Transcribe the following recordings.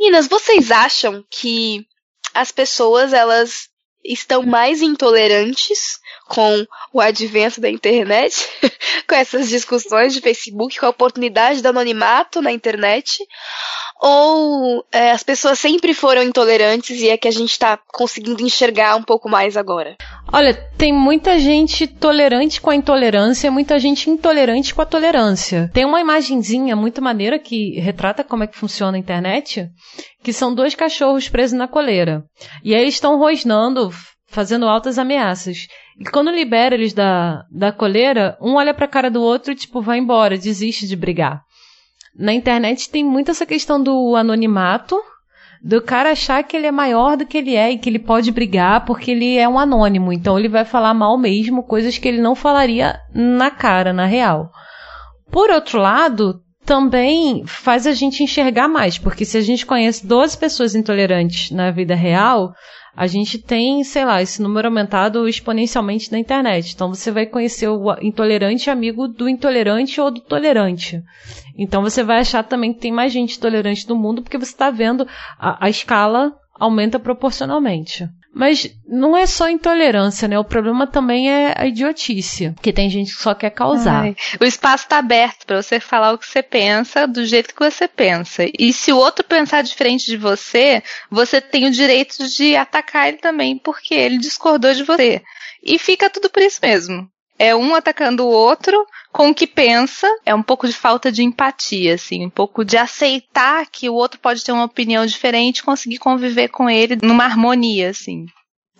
Meninas, vocês acham que as pessoas elas estão mais intolerantes com o advento da internet, com essas discussões de Facebook, com a oportunidade do anonimato na internet, ou é, as pessoas sempre foram intolerantes e é que a gente está conseguindo enxergar um pouco mais agora? Olha, tem muita gente tolerante com a intolerância, muita gente intolerante com a tolerância. Tem uma imagenzinha muito maneira que retrata como é que funciona a internet, que são dois cachorros presos na coleira. E aí eles estão rosnando, fazendo altas ameaças. E quando libera eles da, da coleira, um olha pra cara do outro tipo, vai embora, desiste de brigar. Na internet tem muito essa questão do anonimato, do cara achar que ele é maior do que ele é e que ele pode brigar porque ele é um anônimo. Então ele vai falar mal mesmo, coisas que ele não falaria na cara, na real. Por outro lado, também faz a gente enxergar mais, porque se a gente conhece 12 pessoas intolerantes na vida real, a gente tem, sei lá, esse número aumentado exponencialmente na internet. Então você vai conhecer o intolerante amigo do intolerante ou do tolerante. Então você vai achar também que tem mais gente tolerante no mundo porque você está vendo a, a escala aumenta proporcionalmente. Mas não é só intolerância, né? O problema também é a idiotice, que tem gente que só quer causar. Ai, o espaço está aberto para você falar o que você pensa do jeito que você pensa. E se o outro pensar diferente de você, você tem o direito de atacar ele também, porque ele discordou de você. E fica tudo por isso mesmo. É um atacando o outro com o que pensa, é um pouco de falta de empatia, assim, um pouco de aceitar que o outro pode ter uma opinião diferente, conseguir conviver com ele numa harmonia, assim.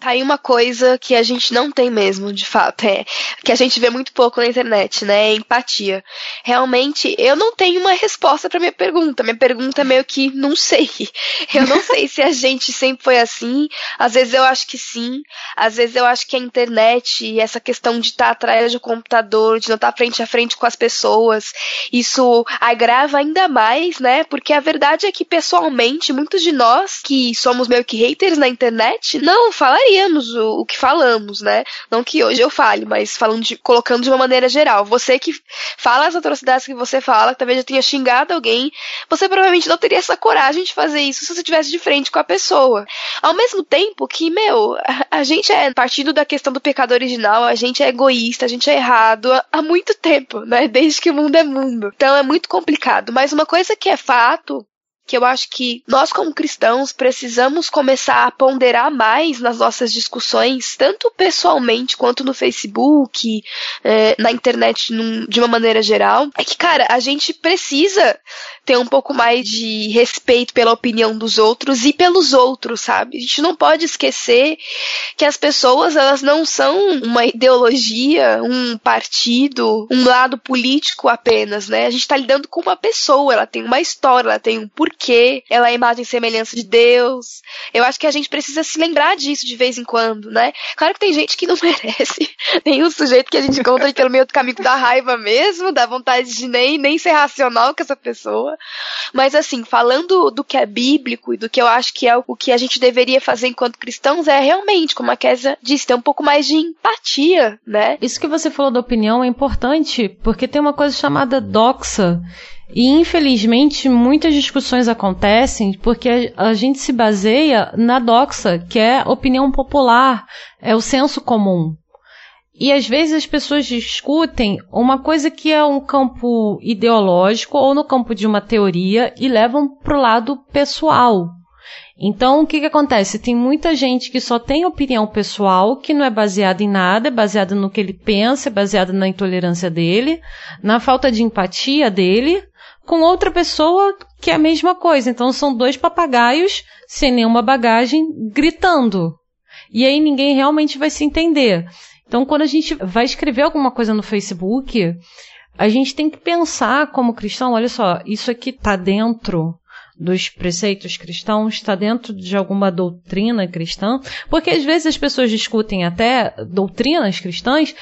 Tá aí uma coisa que a gente não tem mesmo, de fato, é que a gente vê muito pouco na internet, né? É empatia. Realmente, eu não tenho uma resposta para minha pergunta. Minha pergunta é meio que não sei. Eu não sei se a gente sempre foi assim. Às vezes eu acho que sim. Às vezes eu acho que a internet e essa questão de estar tá atrás do computador, de não estar tá frente a frente com as pessoas, isso agrava ainda mais, né? Porque a verdade é que pessoalmente, muitos de nós que somos meio que haters na internet, não falaria falaríamos o, o, que falamos, né? Não que hoje eu fale, mas falando de, colocando de uma maneira geral. Você que fala as atrocidades que você fala, que talvez já tenha xingado alguém, você provavelmente não teria essa coragem de fazer isso se você estivesse de frente com a pessoa. Ao mesmo tempo que, meu, a, a gente é partindo da questão do pecado original, a gente é egoísta, a gente é errado há, há muito tempo, né? Desde que o mundo é mundo. Então é muito complicado. Mas uma coisa que é fato que eu acho que nós, como cristãos, precisamos começar a ponderar mais nas nossas discussões, tanto pessoalmente quanto no Facebook, é, na internet num, de uma maneira geral. É que, cara, a gente precisa ter um pouco mais de respeito pela opinião dos outros e pelos outros, sabe? A gente não pode esquecer que as pessoas, elas não são uma ideologia, um partido, um lado político apenas, né? A gente tá lidando com uma pessoa, ela tem uma história, ela tem um porquê, ela é imagem e semelhança de Deus. Eu acho que a gente precisa se lembrar disso de vez em quando, né? Claro que tem gente que não merece nenhum sujeito que a gente encontra pelo meio do caminho da raiva mesmo, da vontade de nem, nem ser racional com essa pessoa. Mas assim, falando do que é bíblico e do que eu acho que é o que a gente deveria fazer enquanto cristãos, é realmente, como a Kézia disse, ter um pouco mais de empatia, né? Isso que você falou da opinião é importante, porque tem uma coisa chamada doxa. E infelizmente muitas discussões acontecem porque a, gente se baseia na doxa, que é opinião popular, é o senso comum. E às vezes as pessoas discutem uma coisa que é um campo ideológico ou no campo de uma teoria e levam para o lado pessoal. Então, o que, que acontece? Tem muita gente que só tem opinião pessoal, que não é baseada em nada, é baseada no que ele pensa, é baseada na intolerância dele, na falta de empatia dele, com outra pessoa que é a mesma coisa. Então, são dois papagaios sem nenhuma bagagem gritando. E aí ninguém realmente vai se entender. Então, quando a gente vai escrever alguma coisa no Facebook, a gente tem que pensar como cristão, olha só, isso aqui está dentro dos preceitos cristãos, está dentro de alguma doutrina cristã, porque às vezes as pessoas discutem até doutrinas cristãs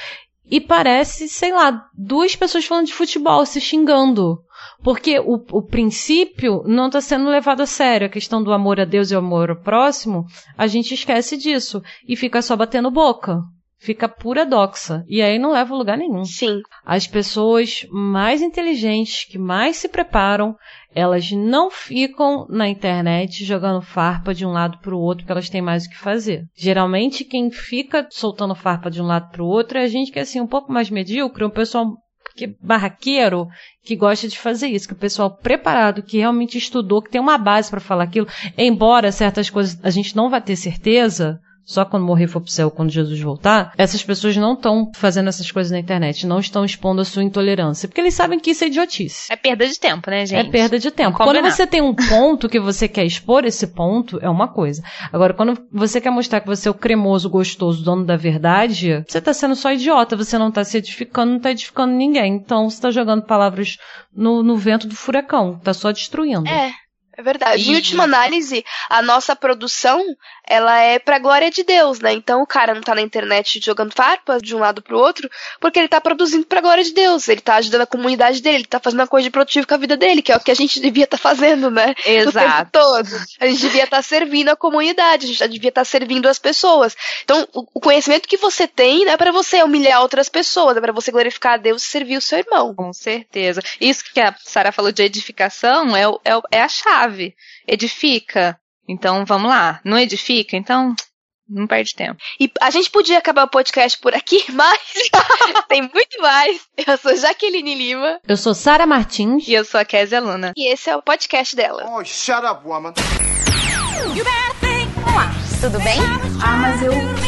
e parece, sei lá, duas pessoas falando de futebol, se xingando. Porque o, o princípio não está sendo levado a sério. A questão do amor a Deus e o amor ao próximo, a gente esquece disso e fica só batendo boca. fica pura doxa. E aí não leva a lugar nenhum. Sim. As pessoas mais inteligentes, que mais se preparam, elas não ficam na internet jogando farpa de um lado para o outro porque elas têm mais o que fazer. Geralmente quem fica soltando farpa de um lado para o outro é a gente que é assim um pouco mais medíocre, um pessoal que barraqueiro que gosta de fazer isso, que o pessoal preparado, que realmente estudou, que tem uma base para falar aquilo, embora certas coisas a gente não vai ter certeza, só quando morrer for pro céu, quando Jesus voltar, essas pessoas não estão fazendo essas coisas na internet, não estão expondo a sua intolerância, porque eles sabem que isso é idiotice. É perda de tempo, né, gente? É perda de tempo. Quando você tem um ponto que você quer expor esse ponto, é uma coisa. Agora, quando você quer mostrar que você é o cremoso, gostoso, dono da verdade, você tá sendo só idiota, você não tá se edificando, não tá edificando ninguém. Então, você tá jogando palavras no, no vento do furacão, tá só destruindo. É. É verdade. Em última análise, a nossa produção, ela é pra glória de Deus, né? Então o cara não tá na internet jogando farpa de um lado pro outro, porque ele tá produzindo pra glória de Deus. Ele tá ajudando a comunidade dele, ele tá fazendo uma coisa de produtivo com a vida dele, que é o que a gente devia estar tá fazendo, né? Exato. todo. A gente devia estar tá servindo a comunidade, a gente devia estar tá servindo as pessoas. Então, o conhecimento que você tem não é para você humilhar outras pessoas, é para você glorificar a Deus e servir o seu irmão. Com certeza. Isso que a Sara falou de edificação é, é, é a chave chave. Edifica. Então vamos lá. Não edifica? Então não perde tempo. E a gente podia acabar o podcast por aqui, mas tem muito mais. Eu sou Jaqueline Lima. Eu sou Sara Martins. E eu sou a Kézia Luna. E esse é o podcast dela. Oh, shut up, woman. Olá, tudo bem? Ah, mas eu.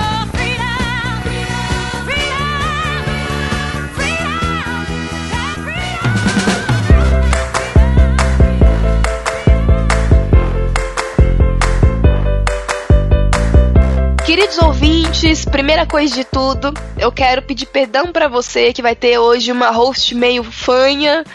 Queridos ouvintes, primeira coisa de tudo, eu quero pedir perdão para você que vai ter hoje uma host meio fanha,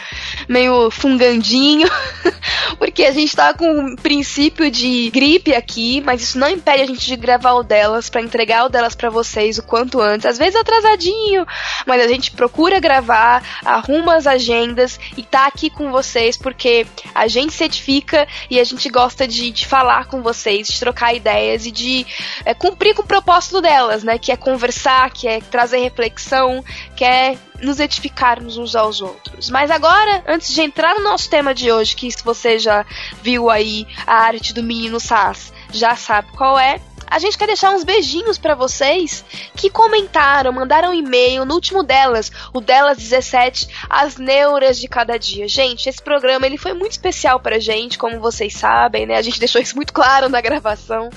meio fungandinho, porque a gente tá com um princípio de gripe aqui, mas isso não impede a gente de gravar o delas para entregar o delas para vocês o quanto antes. Às vezes atrasadinho, mas a gente procura gravar, arruma as agendas e tá aqui com vocês porque a gente se edifica e a gente gosta de, de falar com vocês, de trocar ideias e de é, cumprir com o propósito delas, né? Que é conversar, que é trazer reflexão, que é nos edificarmos uns aos outros. Mas agora, antes de entrar no nosso tema de hoje, que se você já viu aí a arte do menino Sass, já sabe qual é, a gente quer deixar uns beijinhos para vocês que comentaram, mandaram e-mail no último delas, o delas 17, as neuras de cada dia. Gente, esse programa ele foi muito especial pra gente, como vocês sabem, né? A gente deixou isso muito claro na gravação.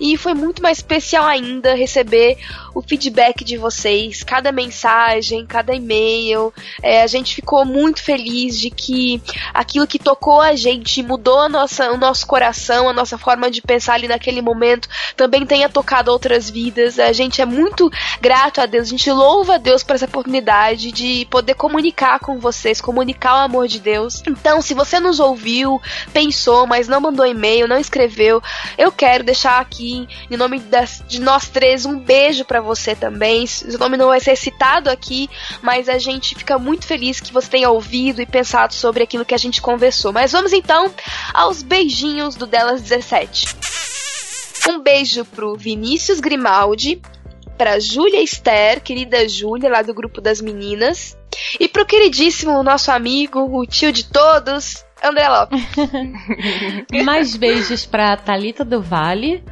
E foi muito mais especial ainda receber o feedback de vocês, cada mensagem, cada e-mail. É, a gente ficou muito feliz de que aquilo que tocou a gente, mudou a nossa, o nosso coração, a nossa forma de pensar ali naquele momento, também também tenha tocado outras vidas. A gente é muito grato a Deus, a gente louva a Deus por essa oportunidade de poder comunicar com vocês, comunicar o amor de Deus. Então, se você nos ouviu, pensou, mas não mandou e-mail, não escreveu, eu quero deixar aqui, em nome das, de nós três, um beijo para você também. Seu nome não vai ser citado aqui, mas a gente fica muito feliz que você tenha ouvido e pensado sobre aquilo que a gente conversou. Mas vamos então aos beijinhos do Delas 17. Um beijo pro Vinícius Grimaldi, pra Júlia Esther, querida Júlia, lá do grupo das meninas, e pro queridíssimo nosso amigo, o tio de todos, André Lopes. Mais beijos pra Talita do Vale,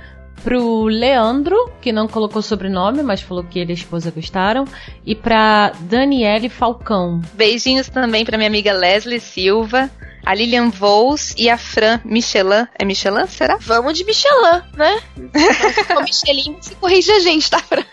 pro Leandro, que não colocou sobrenome, mas falou que ele e a esposa gostaram, e pra Daniele Falcão. Beijinhos também pra minha amiga Leslie Silva, a Lilian Vols e a Fran Michelin. É Michelin, será? Vamos de Michelin, né? o Michelin se corrige a gente, tá, Fran?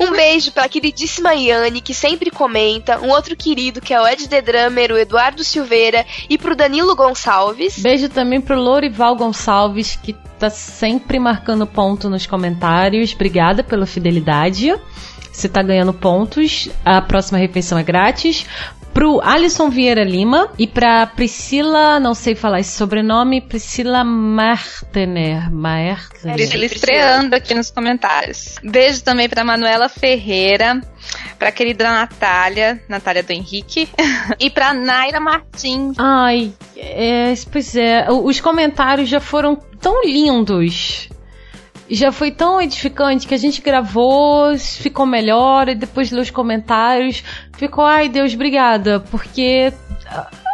Um beijo pra queridíssima Yane, que sempre comenta. Um outro querido, que é o Ed The Drummer, o Eduardo Silveira. E pro Danilo Gonçalves. Beijo também pro Lorival Gonçalves, que tá sempre marcando ponto nos comentários. Obrigada pela fidelidade. Você tá ganhando pontos. A próxima refeição é grátis pro Alisson Vieira Lima e pra Priscila, não sei falar esse sobrenome, Priscila Martener. Martener. Priscila estreando aqui nos comentários. Beijo também pra Manuela Ferreira, pra querida Natália, Natália do Henrique, e pra Naira Martins. Ai, é, pois é, os comentários já foram tão lindos já foi tão edificante que a gente gravou, ficou melhor, e depois leu os comentários, ficou, ai Deus, obrigada, porque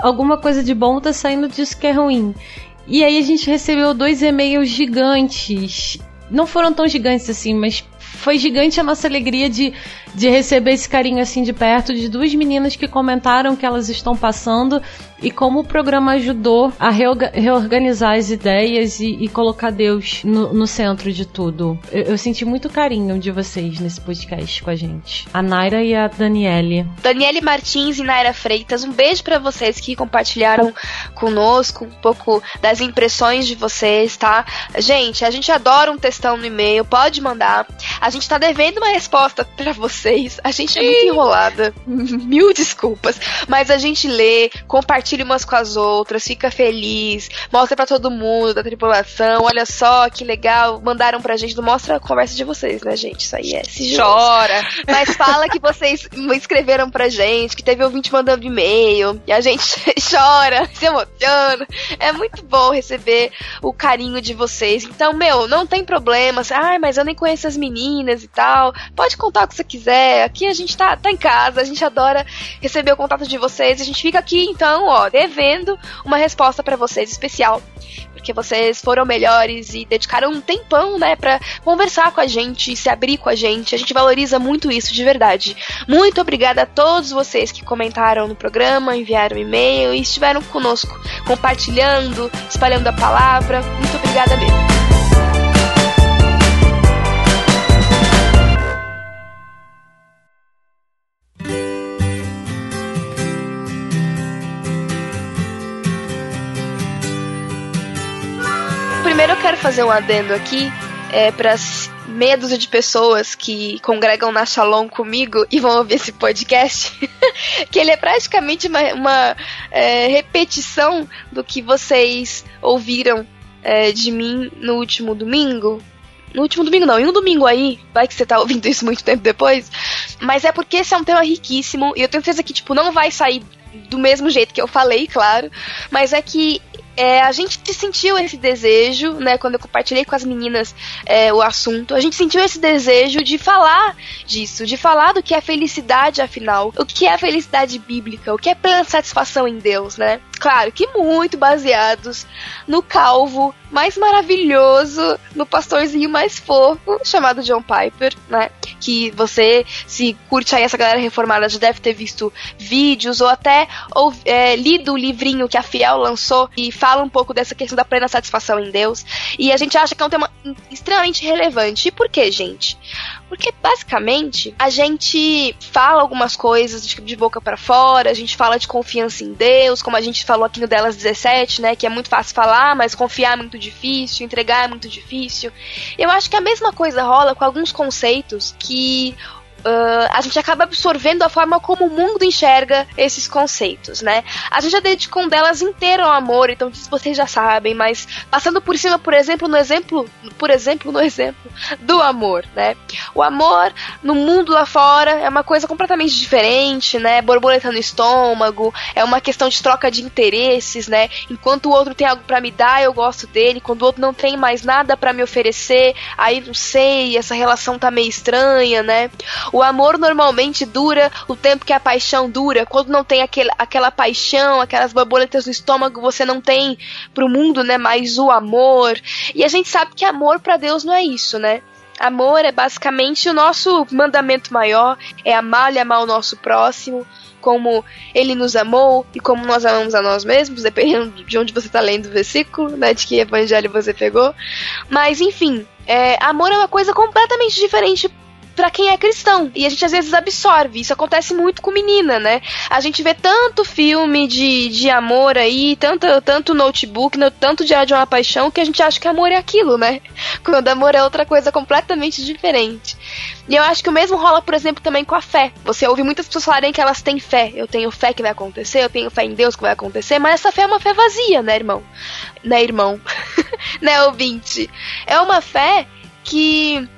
alguma coisa de bom tá saindo disso que é ruim. E aí a gente recebeu dois e-mails gigantes. Não foram tão gigantes assim, mas foi gigante a nossa alegria de, de receber esse carinho assim de perto de duas meninas que comentaram que elas estão passando e como o programa ajudou a reorganizar as ideias e, e colocar Deus no, no, centro de tudo. Eu, eu, senti muito carinho de vocês nesse podcast com a gente. A Naira e a Daniele. Daniele Martins e Naira Freitas, um beijo para vocês que compartilharam conosco um pouco das impressões de vocês, tá? Gente, a gente adora um textão no e-mail, pode mandar. A gente tá devendo uma resposta para vocês. A gente é muito enrolada. Mil desculpas. Mas a gente lê, compartilha compartilha umas com as outras, fica feliz, mostra para todo mundo da tripulação, olha só que legal, mandaram pra gente, não mostra a conversa de vocês, né, gente? Isso aí é se Chora! Mas fala que vocês escreveram pra gente, que teve ouvinte mandando e-mail, e a gente chora, se emociona. É muito bom receber o carinho de vocês. Então, meu, não tem problema, assim, ah, mas eu nem conheço as meninas e tal. Pode contar o que você quiser. Aqui a gente tá, tá em casa, a gente adora receber o contato de vocês. A gente fica aqui, então, ó, devendo uma resposta para vocês especial. Porque vocês foram melhores e dedicaram um tempão, né, pra conversar com a gente, se abrir com a gente. A gente valoriza muito isso de verdade. Muito obrigada a todos vocês que comentaram no programa, enviaram e-mail e estiveram conosco, compartilhando, espalhando a palavra. Muito obrigada mesmo. Primeiro eu quero fazer um adendo aqui é, para meia dúzia de pessoas que congregam na Shalom comigo e vão ouvir esse podcast, que ele é praticamente uma, uma é, repetição do que vocês ouviram é, de mim no último domingo. No último domingo não, em um domingo aí, vai que você tá ouvindo isso muito tempo depois. Mas é porque esse é um tema riquíssimo e eu tenho certeza que, tipo, não vai sair do mesmo jeito que eu falei, claro. Mas é que é, a gente sentiu esse desejo, né, quando eu compartilhei com as meninas é, o assunto, a gente sentiu esse desejo de falar disso, de falar do que é felicidade, afinal, o que é felicidade bíblica, o que é plena satisfação em Deus, né? Claro que muito baseados no calvo mais maravilhoso, no pastorzinho mais fofo, chamado John Piper, né? Que você, se curte aí essa galera reformada, já deve ter visto vídeos ou até ou, é, lido o livrinho que a Fiel lançou e fala um pouco dessa questão da plena satisfação em Deus. E a gente acha que é um tema extremamente relevante. E por quê, gente? Porque basicamente a gente fala algumas coisas de, boca para fora, a gente fala de confiança em Deus, como a gente falou aqui no Delas 17, né? Que é muito fácil falar, mas confiar é muito difícil, entregar é muito difícil. Eu acho que a mesma coisa rola com alguns conceitos que uh, a gente acaba absorvendo a forma como o mundo enxerga esses conceitos, né? A gente já dedicou um delas inteiro ao amor, então vocês já sabem, mas passando por cima, por exemplo, no exemplo, por exemplo, no exemplo do amor, né? O amor no mundo lá fora é uma coisa completamente diferente, né? Borboleta no estômago, é uma questão de troca de interesses, né? Enquanto o outro tem algo para me dar, eu gosto dele, quando o outro não tem mais nada para me oferecer, aí não sei, essa relação tá meio estranha, né? O amor normalmente dura o tempo que a paixão dura. Quando não tem aquele, aquela paixão, aquelas borboletas no estômago, você não tem pro mundo, né, mais o amor. E a gente sabe que amor para Deus não é isso, né? Amor é basicamente o nosso mandamento maior, é amar e amar o nosso próximo, como ele nos amou e como nós amamos a nós mesmos, dependendo de onde você está lendo o versículo, né, de que evangelho você pegou. Mas enfim, é, amor é uma coisa completamente diferente para quem é cristão. E a gente às vezes absorve. Isso acontece muito com menina, né? A gente vê tanto filme de, de amor aí, tanto, tanto notebook, tanto Diário de uma Paixão, que a gente acha que amor é aquilo, né? Quando amor é outra coisa completamente diferente. E eu acho que o mesmo rola, por exemplo, também com a fé. Você ouve muitas pessoas falarem que elas têm fé. Eu tenho fé que vai acontecer, eu tenho fé em Deus que vai acontecer, mas essa fé é uma fé vazia, né, irmão? Né, irmão? né, ouvinte? É uma fé que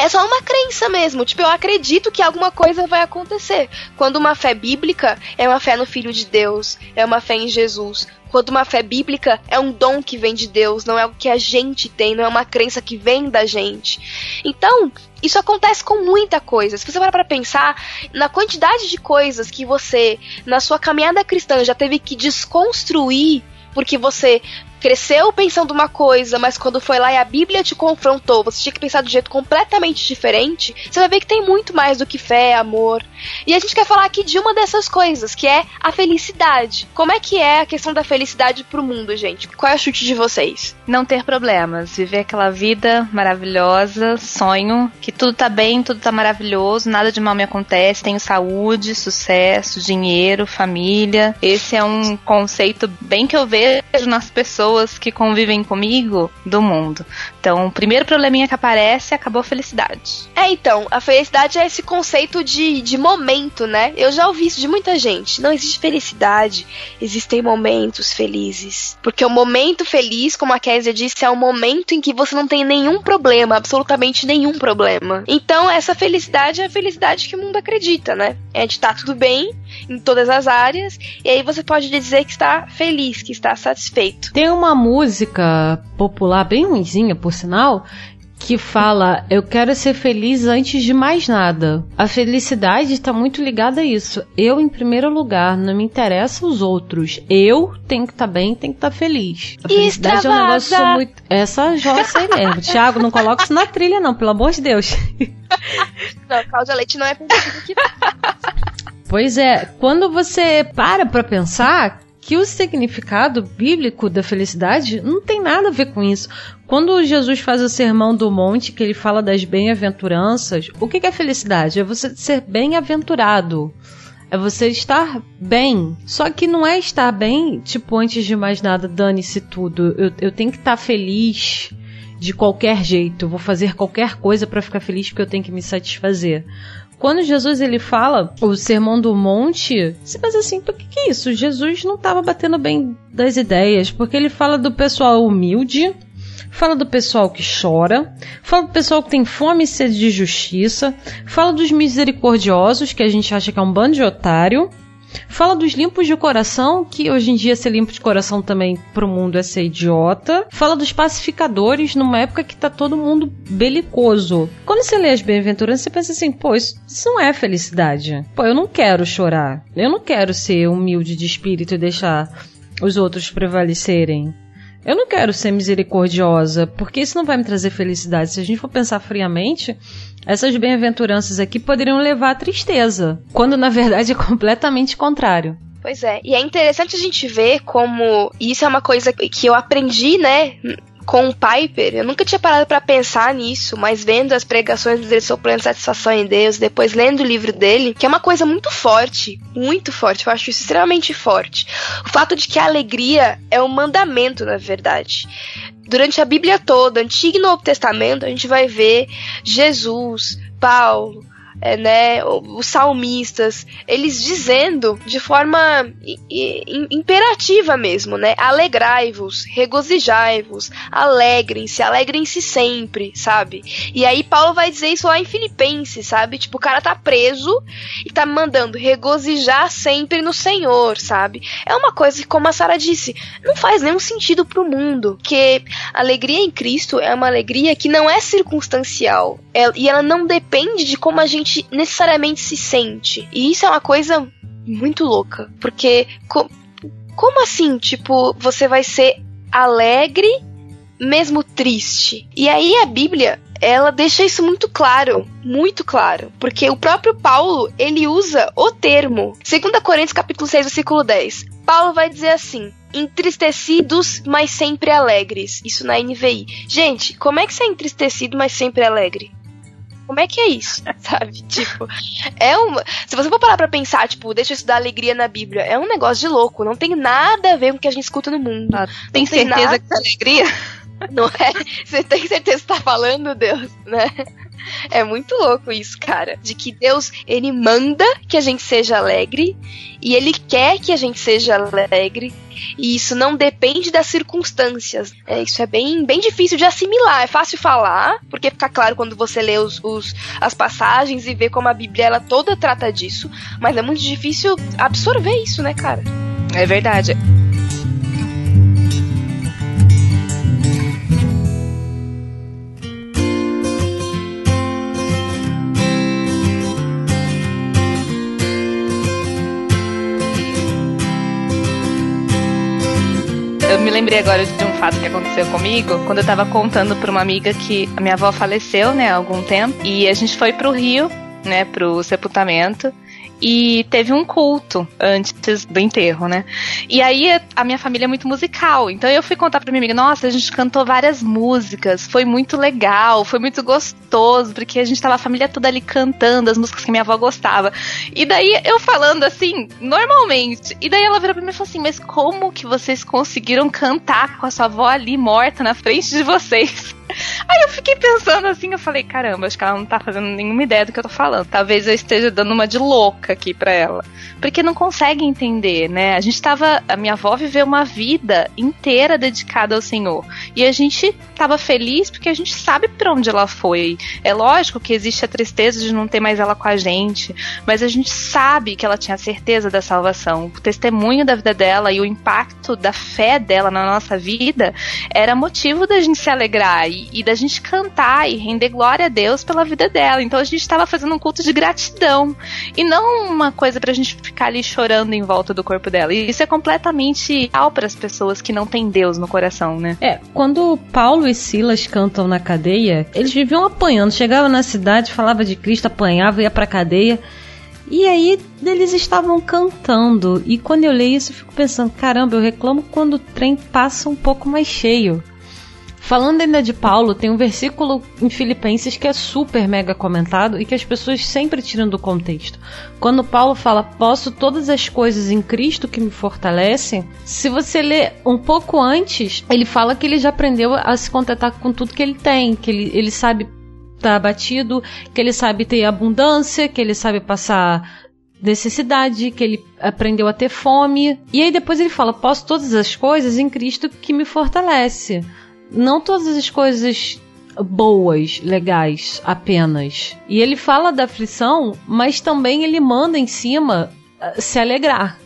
é só uma crença mesmo. Tipo, eu acredito que alguma coisa vai acontecer. Quando uma fé bíblica é uma fé no Filho de Deus, é uma fé em Jesus. Quando uma fé bíblica é um dom que vem de Deus, não é o que a gente tem, não é uma crença que vem da gente. Então, isso acontece com muita coisa. Se você parar pra pensar na quantidade de coisas que você, na sua caminhada cristã, já teve que desconstruir porque você cresceu pensando uma coisa, mas quando foi lá e a Bíblia te confrontou, você tinha que pensar de jeito completamente diferente, você vai ver que tem muito mais do que fé, amor. E a gente quer falar aqui de uma dessas coisas, que é a felicidade. Como é que é a questão da felicidade pro mundo, gente? Qual é o chute de vocês? Não ter problemas, viver aquela vida maravilhosa, sonho, que tudo tá bem, tudo tá maravilhoso, nada de mal me acontece, tenho saúde, sucesso, dinheiro, família. Esse é um conceito bem que eu vejo nas pessoas pessoas que convivem comigo do mundo. Então, o primeiro probleminha que aparece acabou a felicidade. É, então, a felicidade é esse conceito de, de momento, né? Eu já ouvi isso de muita gente. Não existe felicidade, existem momentos felizes. Porque o momento feliz, como a Kézia disse, é o momento em que você não tem nenhum problema, absolutamente nenhum problema. Então, essa felicidade é a felicidade que o mundo acredita, né? É de estar tá tudo bem em todas as áreas, e aí você pode dizer que está feliz, que está satisfeito. Tem uma música popular bem ruimzinha, por sinal, que fala: Eu quero ser feliz antes de mais nada. A felicidade está muito ligada a isso. Eu, em primeiro lugar, não me interessa os outros. Eu tenho que estar tá bem, tenho que estar tá feliz. A felicidade é um negócio muito. Essa já sei mesmo. Tiago, não coloca isso na trilha, não, pelo amor de Deus. Não, Cláudia Leite não é permitido que. Pois é, quando você para pra pensar, que o significado bíblico da felicidade não tem nada a ver com isso. Quando Jesus faz o sermão do monte, que ele fala das bem-aventuranças, o que é felicidade? É você ser bem-aventurado. É você estar bem. Só que não é estar bem, tipo, antes de mais nada, dane-se tudo. Eu, eu tenho que estar feliz de qualquer jeito. Eu vou fazer qualquer coisa para ficar feliz porque eu tenho que me satisfazer. Quando Jesus ele fala o sermão do monte, você pensa assim, por que, que é isso? Jesus não estava batendo bem das ideias, porque ele fala do pessoal humilde, fala do pessoal que chora, fala do pessoal que tem fome e sede de justiça, fala dos misericordiosos, que a gente acha que é um bando de otário, Fala dos limpos de coração, que hoje em dia ser limpo de coração também pro mundo é ser idiota. Fala dos pacificadores, numa época que tá todo mundo belicoso. Quando você lê as bem-aventuranças, você pensa assim, pô, isso, isso não é felicidade. Pô, eu não quero chorar. Eu não quero ser humilde de espírito e deixar os outros prevalecerem. Eu não quero ser misericordiosa, porque isso não vai me trazer felicidade. Se a gente for pensar friamente, essas bem-aventuranças aqui poderiam levar à tristeza, quando na verdade é completamente contrário. Pois é, e é interessante a gente ver como isso é uma coisa que eu aprendi, né, com o Piper, eu nunca tinha parado para pensar nisso, mas vendo as pregações dele sobre plena satisfação em Deus, depois lendo o livro dele, que é uma coisa muito forte, muito forte, eu acho isso extremamente forte. O fato de que a alegria é um mandamento, na verdade durante a Bíblia toda, Antigo e Novo Testamento, a gente vai ver Jesus, Paulo, é, né, os salmistas, eles dizendo de forma imperativa mesmo, né? Alegrai-vos, regozijai-vos, alegrem-se, alegrem-se sempre, sabe? E aí Paulo vai dizer isso lá em Filipenses, sabe? Tipo, o cara tá preso e tá mandando regozijar sempre no Senhor, sabe? É uma coisa que, como a Sara disse, não faz nenhum sentido pro mundo, que alegria em Cristo é uma alegria que não é circunstancial, é, e ela não depende de como a gente gente necessariamente se sente. E isso é uma coisa muito louca. Porque, co como assim? Tipo, você vai ser alegre mesmo triste? E aí a Bíblia ela deixa isso muito claro, muito claro, porque o próprio Paulo, ele usa o termo. 2 Coríntios capítulo 6, versículo 10. Paulo vai dizer assim: entristecidos, mas sempre alegres. Isso na NVI. Gente, como é que você é entristecido, mas sempre alegre? Como é que é isso? Sabe? Tipo, é uma. Se você for parar pra pensar, tipo, deixa eu estudar alegria na Bíblia, é um negócio de louco. Não tem nada a ver com o que a gente escuta no mundo. Ah, tem, tem certeza nada... que é alegria? Não é? Você tem certeza que tá falando, Deus, né? É muito louco isso, cara. De que Deus, ele manda que a gente seja alegre e ele quer que a gente seja alegre. E isso não depende das circunstâncias. É, isso é bem, bem difícil de assimilar. É fácil falar, porque fica claro quando você lê os, os, as passagens e vê como a Bíblia ela toda trata disso. Mas é muito difícil absorver isso, né, cara? É verdade. Lembrei agora de um fato que aconteceu comigo, quando eu tava contando pra uma amiga que a minha avó faleceu, né, há algum tempo, e a gente foi pro Rio, né, pro sepultamento e teve um culto antes do enterro, né? E aí a minha família é muito musical, então eu fui contar pra minha amiga, nossa, a gente cantou várias músicas, foi muito legal, foi muito gostoso, porque a gente tava a família toda ali cantando as músicas que minha avó gostava. E daí eu falando assim, normalmente, e daí ela virou pra mim e falou assim, mas como que vocês conseguiram cantar com a sua avó ali morta na frente de vocês? Aí eu fiquei pensando assim, eu falei, caramba, acho que ela não tá fazendo nenhuma ideia do que eu tô falando. Talvez eu esteja dando uma de louca aqui pra ela. Porque não consegue entender, né? A gente tava. A minha avó viveu uma vida inteira dedicada ao Senhor. E a gente tava feliz porque a gente sabe pra onde ela foi. É lógico que existe a tristeza de não ter mais ela com a gente. Mas a gente sabe que ela tinha certeza da salvação. O testemunho da vida dela e o impacto da fé dela na nossa vida era motivo da gente se alegrar. E e, da gente cantar e render glória a Deus pela vida dela. Então a gente estava fazendo um culto de gratidão e não uma coisa pra gente ficar ali chorando em volta do corpo dela. E isso é completamente real para as pessoas que não têm Deus no coração, né? É, quando Paulo e Silas cantam na cadeia, eles viviam apanhando. Chegava na cidade, falava de Cristo, apanhava, ia pra cadeia. E aí eles estavam cantando. E quando eu leio isso, eu fico pensando: caramba, eu reclamo quando o trem passa um pouco mais cheio. Falando ainda de Paulo, tem um versículo em Filipenses que é super mega comentado e que as pessoas sempre tiram do contexto. Quando Paulo fala, posso todas as coisas em Cristo que me fortalecem, se você ler um pouco antes, ele fala que ele já aprendeu a se contentar com tudo que ele tem, que ele, ele sabe estar tá abatido, que ele sabe ter abundância, que ele sabe passar necessidade, que ele aprendeu a ter fome. E aí depois ele fala: Posso todas as coisas em Cristo que me fortalece não todas as coisas boas, legais apenas. E ele fala da aflição, mas também ele manda em cima uh, se alegrar.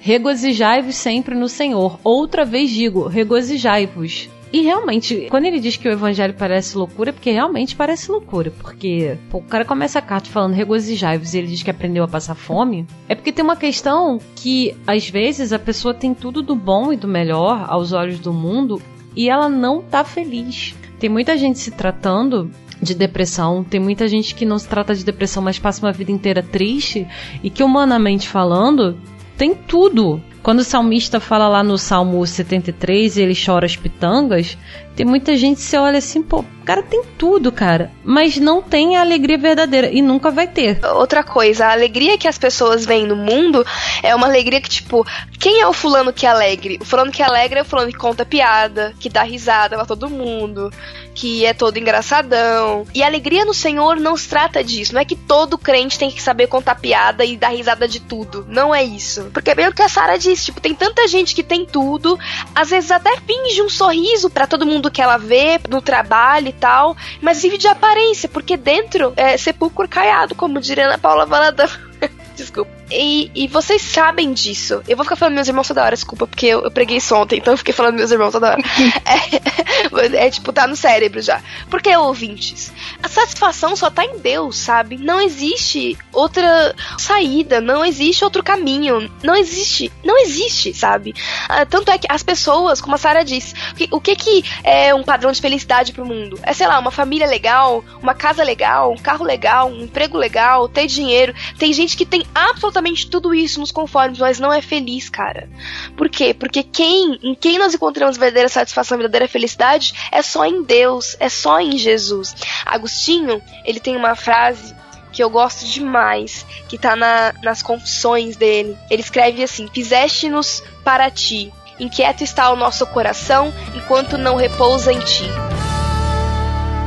Regozijai-vos sempre no Senhor. Outra vez digo, regozijai-vos. E realmente, quando ele diz que o evangelho parece loucura, é porque realmente parece loucura. Porque pô, o cara começa a carta falando regozijai-vos e ele diz que aprendeu a passar fome. É porque tem uma questão que, às vezes, a pessoa tem tudo do bom e do melhor aos olhos do mundo e ela não tá feliz. Tem muita gente se tratando de depressão, tem muita gente que não se trata de depressão, mas passa uma vida inteira triste e que humanamente falando, tem tudo. Quando o salmista fala lá no Salmo 73 e ele chora as pitangas, tem muita gente que se olha assim, pô, o cara tem tudo, cara, mas não tem a alegria verdadeira e nunca vai ter. Outra coisa, a alegria que as pessoas veem no mundo é uma alegria que, tipo, quem é o fulano que é alegre? O fulano que é alegre é o fulano que conta piada, que dá risada pra todo mundo, que é todo engraçadão. E a alegria no Senhor não se trata disso. Não é que todo crente tem que saber contar piada e dar risada de tudo. Não é isso. Porque é bem o que a Sara disse, tipo, tem tanta gente que tem tudo, às vezes até finge um sorriso para todo mundo que ela vê no trabalho e tal, mas vive de aparência, porque dentro é sepulcro caiado, como diria Ana Paula Valadão. Desculpa. E, e, vocês sabem disso. Eu vou ficar falando meus irmãos toda hora, desculpa, porque eu, eu preguei isso ontem, então eu fiquei falando meus irmãos toda hora. é, é, tipo, tá no cérebro já. Porque, ouvintes, a satisfação só tá em Deus, sabe? Não existe outra saída, não existe outro caminho. Não existe, não existe, sabe? Ah, tanto é que as pessoas, como a Sarah disse, o que, que é um padrão de felicidade pro mundo? É, sei lá, uma família legal, uma casa legal, um carro legal, um emprego legal, ter dinheiro. Tem gente que tem absolutamente absolutamente tudo isso nos conformes, mas não é feliz, cara. Por quê? Porque quem, em quem nós encontramos verdadeira satisfação, verdadeira felicidade é só em Deus, é só em Jesus. Agostinho, ele tem uma frase que eu gosto demais, que tá na, nas confissões dele. Ele escreve assim: Fizeste-nos para ti, inquieto está o nosso coração, enquanto não repousa em ti.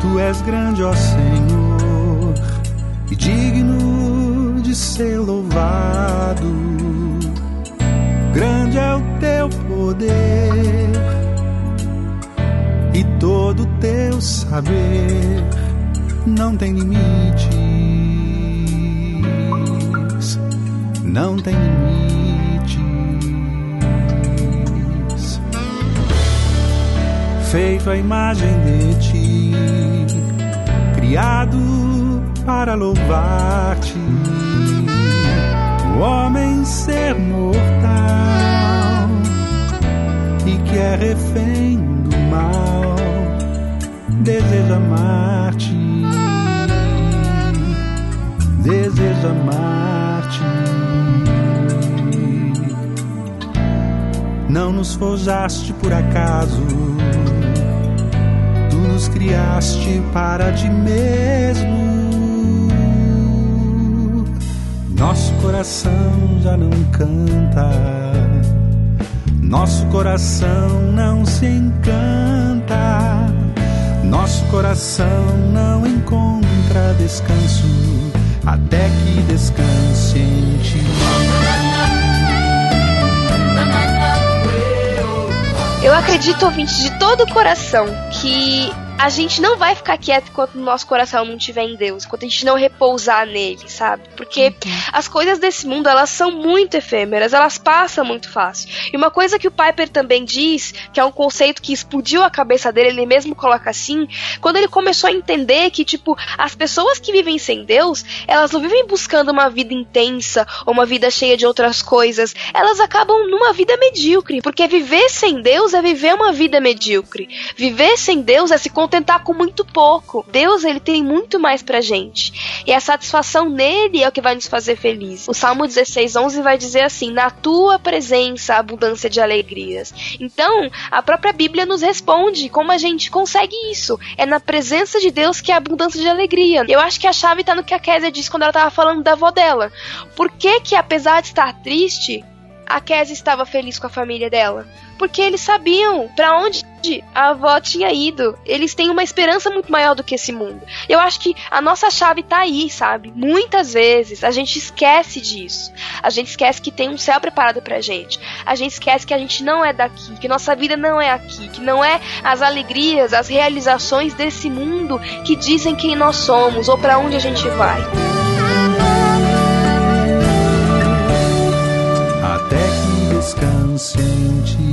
Tu és grande, ó Senhor, e digno de ser louvado. Grande é o teu poder e todo teu saber não tem limites, não tem limites. Feito a imagem de ti, criado para louvar-te, o homem ser mortal e que é refém do mal, deseja amar-te deseja amar-te. Não nos forjaste por acaso, tu nos criaste para ti mesmo. Nosso coração já não canta, nosso coração não se encanta, nosso coração não encontra descanso. Até que descanse em ti. Eu acredito, ouvinte, de todo o coração, que a gente não vai ficar quieto enquanto o nosso coração não estiver em Deus, enquanto a gente não repousar nele, sabe? Porque uhum. as coisas desse mundo, elas são muito efêmeras, elas passam muito fácil. E uma coisa que o Piper também diz, que é um conceito que explodiu a cabeça dele, ele mesmo coloca assim, quando ele começou a entender que, tipo, as pessoas que vivem sem Deus, elas não vivem buscando uma vida intensa ou uma vida cheia de outras coisas, elas acabam numa vida medíocre, porque viver sem Deus é viver uma vida medíocre. Viver sem Deus é se contentar com muito pouco. Deus, ele tem muito mais pra gente. E a satisfação nele é o que vai nos fazer felizes. O Salmo 16, 11 vai dizer assim: Na tua presença, abundância de alegrias. Então, a própria Bíblia nos responde como a gente consegue isso. É na presença de Deus que há abundância de alegria. Eu acho que a chave tá no que a Kézia disse quando ela tava falando da avó dela. Por que que, apesar de estar triste, a Kézia estava feliz com a família dela? Porque eles sabiam para onde a avó tinha ido. Eles têm uma esperança muito maior do que esse mundo. Eu acho que a nossa chave tá aí, sabe? Muitas vezes a gente esquece disso. A gente esquece que tem um céu preparado pra gente. A gente esquece que a gente não é daqui, que nossa vida não é aqui, que não é as alegrias, as realizações desse mundo que dizem quem nós somos ou para onde a gente vai. Descanse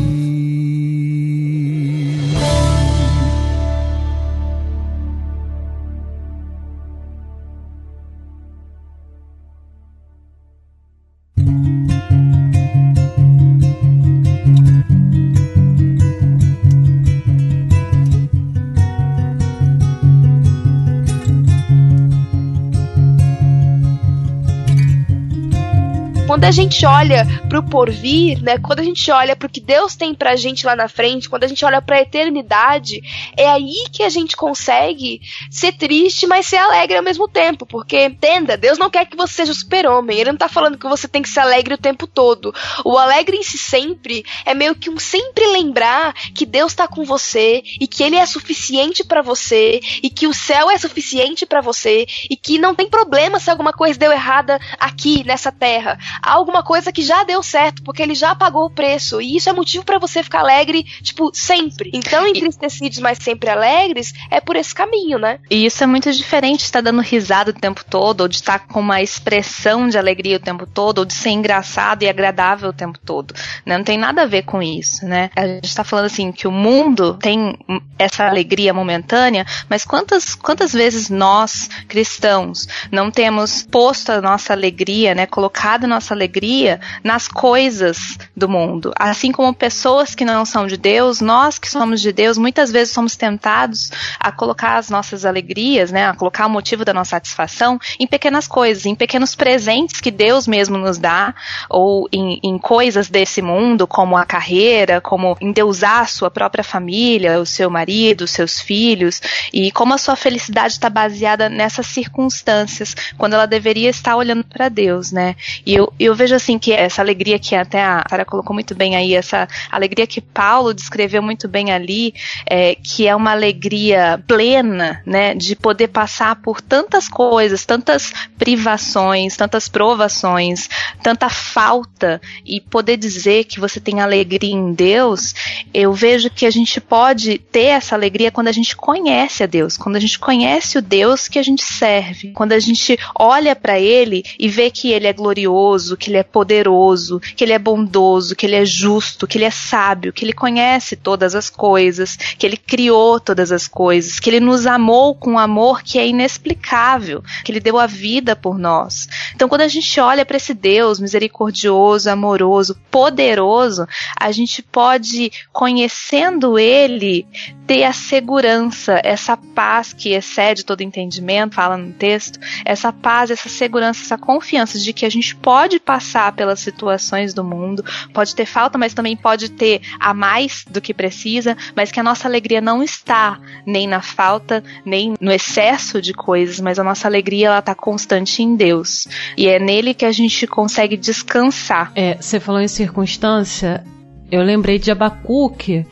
quando a gente olha pro porvir, né, quando a gente olha pro que Deus tem pra gente lá na frente, quando a gente olha pra eternidade, é aí que a gente consegue ser triste, mas ser alegre ao mesmo tempo, porque entenda, Deus não quer que você seja o super-homem, ele não tá falando que você tem que ser alegre o tempo todo. O alegre em si sempre é meio que um sempre lembrar que Deus tá com você e que ele é suficiente para você e que o céu é suficiente para você e que não tem problema se alguma coisa deu errada aqui nessa terra alguma coisa que já deu certo, porque ele já pagou o preço. E isso é motivo para você ficar alegre, tipo, sempre. Então, entristecidos, mas sempre alegres, é por esse caminho, né? E isso é muito diferente de estar dando risada o tempo todo, ou de estar com uma expressão de alegria o tempo todo, ou de ser engraçado e agradável o tempo todo. Né? Não tem nada a ver com isso, né? A gente está falando assim que o mundo tem essa alegria momentânea, mas quantas, quantas vezes nós, cristãos, não temos posto a nossa alegria, né? Colocado a nossa nossa alegria nas coisas do mundo. Assim como pessoas que não são de Deus, nós que somos de Deus, muitas vezes somos tentados a colocar as nossas alegrias, né, a colocar o motivo da nossa satisfação em pequenas coisas, em pequenos presentes que Deus mesmo nos dá, ou em, em coisas desse mundo, como a carreira, como endeusar a sua própria família, o seu marido, os seus filhos, e como a sua felicidade está baseada nessas circunstâncias, quando ela deveria estar olhando para Deus, né? E eu, eu vejo assim que essa alegria que até a Sara colocou muito bem aí, essa alegria que Paulo descreveu muito bem ali, é, que é uma alegria plena, né, de poder passar por tantas coisas, tantas privações, tantas provações, tanta falta e poder dizer que você tem alegria em Deus, eu vejo que a gente pode ter essa alegria quando a gente conhece a Deus, quando a gente conhece o Deus que a gente serve, quando a gente olha para ele e vê que ele é glorioso, que ele é poderoso, que ele é bondoso, que ele é justo, que ele é sábio, que ele conhece todas as coisas, que ele criou todas as coisas, que ele nos amou com um amor que é inexplicável, que ele deu a vida por nós. Então, quando a gente olha para esse Deus misericordioso, amoroso, poderoso, a gente pode, conhecendo ele, ter a segurança, essa paz que excede todo entendimento, fala no texto, essa paz, essa segurança, essa confiança de que a gente pode passar pelas situações do mundo, pode ter falta, mas também pode ter a mais do que precisa, mas que a nossa alegria não está nem na falta, nem no excesso de coisas, mas a nossa alegria ela está constante em Deus. E é nele que a gente consegue descansar. É, você falou em circunstância, eu lembrei de Abacuque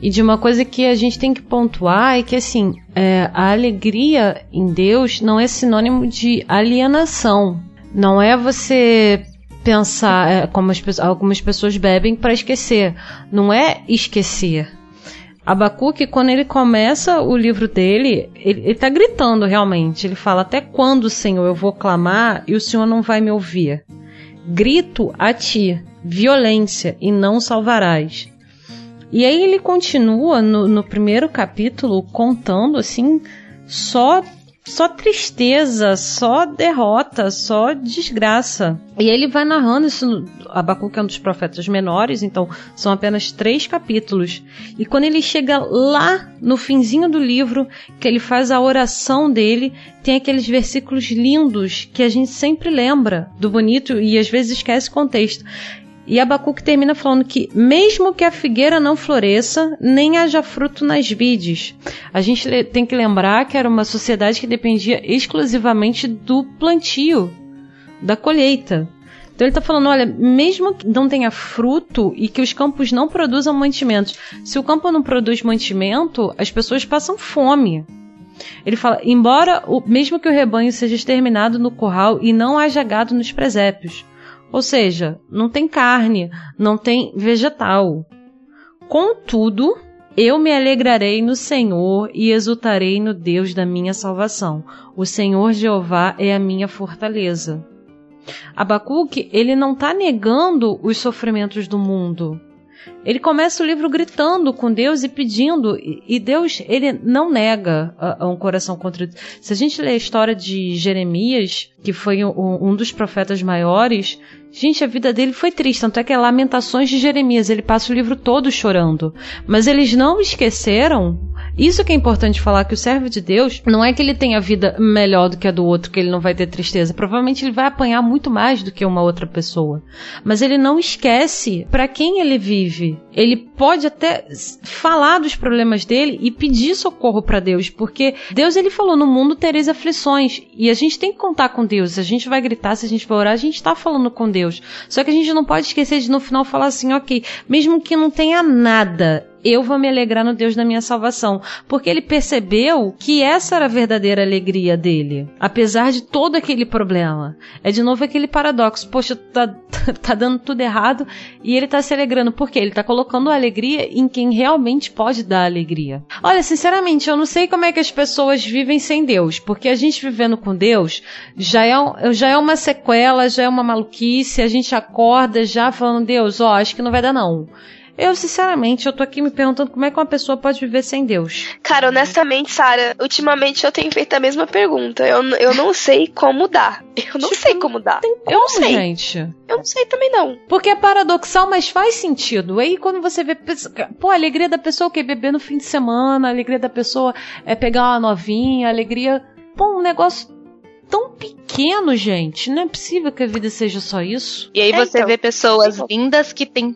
e de uma coisa que a gente tem que pontuar é que assim, é, a alegria em Deus não é sinônimo de alienação. Não é você pensar é, como as, algumas pessoas bebem para esquecer. Não é esquecer. Abacuque, quando ele começa o livro dele, ele, está gritando realmente. Ele fala: Até quando, Senhor, eu vou clamar e o Senhor não vai me ouvir? Grito a ti, violência, e não salvarás. E aí ele continua no, no primeiro capítulo contando assim só só tristeza, só derrota, só desgraça. E ele vai narrando isso. Abacuque é um dos profetas menores, então são apenas três capítulos. E quando ele chega lá no finzinho do livro, que ele faz a oração dele, tem aqueles versículos lindos que a gente sempre lembra do bonito e às vezes esquece o contexto. E Abacuque termina falando que, mesmo que a figueira não floresça, nem haja fruto nas vides. A gente tem que lembrar que era uma sociedade que dependia exclusivamente do plantio, da colheita. Então ele está falando: olha, mesmo que não tenha fruto e que os campos não produzam mantimentos, se o campo não produz mantimento, as pessoas passam fome. Ele fala: embora o, mesmo que o rebanho seja exterminado no curral e não haja gado nos presépios, ou seja, não tem carne, não tem vegetal. Contudo, eu me alegrarei no Senhor e exultarei no Deus da minha salvação. O Senhor Jeová é a minha fortaleza. Abacuque, ele não está negando os sofrimentos do mundo. Ele começa o livro gritando com Deus e pedindo, e Deus, ele não nega a, a um coração contrito. Se a gente lê a história de Jeremias, que foi um, um, dos profetas maiores, gente, a vida dele foi triste, tanto é que é Lamentações de Jeremias, ele passa o livro todo chorando. Mas eles não esqueceram isso que é importante falar que o servo de Deus não é que ele tenha vida melhor do que a do outro, que ele não vai ter tristeza. Provavelmente ele vai apanhar muito mais do que uma outra pessoa. Mas ele não esquece para quem ele vive. Ele pode até falar dos problemas dele e pedir socorro para Deus, porque Deus ele falou no mundo tereis aflições e a gente tem que contar com Deus. Se a gente vai gritar, se a gente vai orar, a gente está falando com Deus. Só que a gente não pode esquecer de no final falar assim, ok, mesmo que não tenha nada, eu vou me alegrar no Deus da minha salvação. Porque ele percebeu que essa era a verdadeira alegria dele, apesar de todo aquele problema. É de novo aquele paradoxo. Poxa, tá, tá dando tudo errado e ele tá se alegrando. Por quê? Ele tá colocando a alegria em quem realmente pode dar alegria. Olha, sinceramente, eu não sei como é que as pessoas vivem sem Deus, porque a gente vivendo com Deus já é, já é uma sequela, já é uma maluquice, a gente acorda já falando, Deus, ó, acho que não vai dar não Eu, sinceramente, eu tô aqui me perguntando como é que uma pessoa pode viver sem Deus. Cara, honestamente, Sara, ultimamente eu tenho feito a mesma pergunta. Eu, eu não sei como dar. Eu não Tipo, sei como dar. Tem eu não como, sei. gente. Eu não sei também não. Porque é paradoxal, mas faz sentido. Aí quando você vê. Pô, a alegria da pessoa é o quê? Beber no fim de semana, a alegria da pessoa é pegar uma novinha, a alegria. Pô, um negócio tão pequeno, gente. Não é possível que a vida seja só isso. E aí É, você então. vê pessoas lindas que têm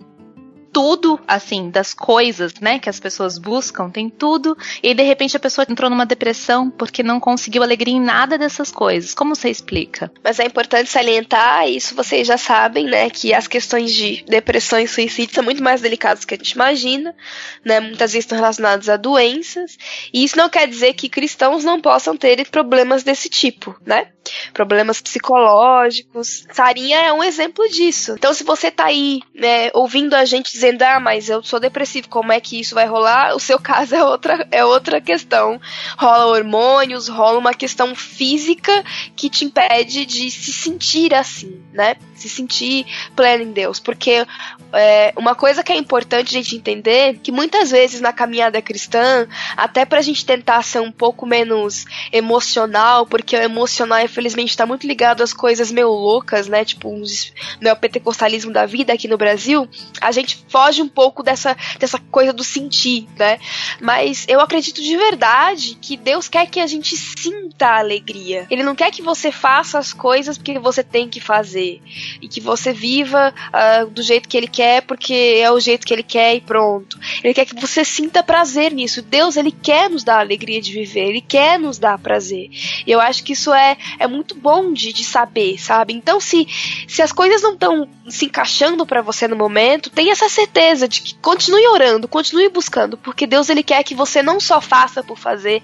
tudo, assim, das coisas, né, que as pessoas buscam, tem tudo, e aí, de repente a pessoa entrou numa depressão porque não conseguiu alegria em nada dessas coisas. Como você explica? Mas é importante salientar, isso vocês já sabem, né, que as questões de depressão e suicídio são muito mais delicadas do que a gente imagina, né, muitas vezes estão relacionadas a doenças, e isso não quer dizer que cristãos não possam ter problemas desse tipo, né, problemas psicológicos. Sarinha é um exemplo disso. Então, se você tá aí, né, ouvindo a gente dizendo, ah, mas eu sou depressivo, como é que isso vai rolar? O seu caso é outra, é outra questão. Rola hormônios, rola uma questão física que te impede de se sentir assim, né? Se sentir pleno em Deus. Porque é, uma coisa que é importante a gente entender, que muitas vezes na caminhada cristã, até pra gente tentar ser um pouco menos emocional, porque o emocional, infelizmente, tá muito ligado às coisas meio loucas, né? Tipo, uns neopentecostalismo da vida aqui no Brasil, a gente foge um pouco dessa, dessa coisa do sentir, né? Mas eu acredito de verdade que Deus quer que a gente sinta a alegria. Ele não quer que você faça as coisas porque você tem que fazer. E que você viva ah, do jeito que ele quer, porque é o jeito que ele quer e pronto. Ele quer que você sinta prazer nisso. Deus, ele quer nos dar a alegria de viver, ele quer nos dar prazer. E eu acho que isso é, é muito bom de, de saber, sabe? Então, se, se as coisas não estão se encaixando para você no momento, tenha essa certeza de que continue orando, continue buscando, porque Deus ele quer que você não só faça por fazer,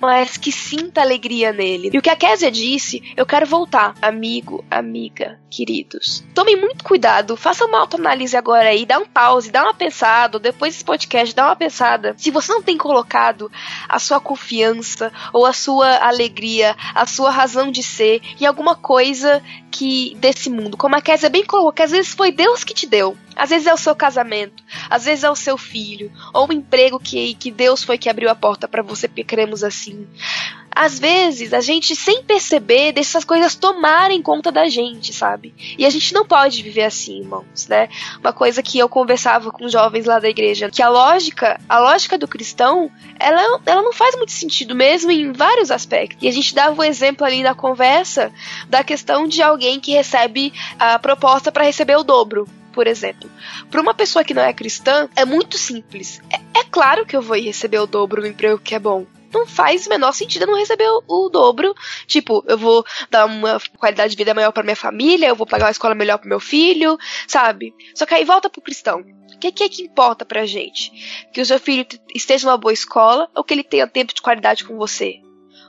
mas que sinta alegria nele. E o que a Késia disse, eu quero voltar, amigo, amiga, queridos. Tomem muito cuidado, faça uma autoanálise agora aí, dá um pause, dá uma pensada, depois desse podcast, dá uma pensada. Se você não tem colocado a sua confiança ou a sua alegria, a sua razão de ser em alguma coisa que desse mundo, como a Késia bem colocou, que às vezes foi Deus que te deu. Às vezes é o seu casamento, às vezes é o seu filho, ou o emprego que, que Deus foi que abriu a porta para você, porque cremos assim. Às vezes a gente, sem perceber, deixa essas coisas tomarem conta da gente, sabe? E a gente não pode viver assim, irmãos, né? Uma coisa que eu conversava com jovens lá da igreja, que a lógica, a lógica do cristão, ela, ela não faz muito sentido mesmo em vários aspectos. E a gente dava o exemplo ali na conversa da questão de alguém que recebe a proposta para receber o dobro por exemplo. Para uma pessoa que não é cristã, é muito simples. É, é, claro que eu vou receber o dobro no emprego que é bom. Não faz o menor sentido eu não receber o, o dobro. Tipo, eu vou dar uma qualidade de vida maior para minha família, eu vou pagar uma escola melhor pro meu filho, sabe? Só que aí volta pro cristão. O que, que é que importa pra gente? Que o seu filho esteja numa boa escola ou que ele tenha tempo de qualidade com você?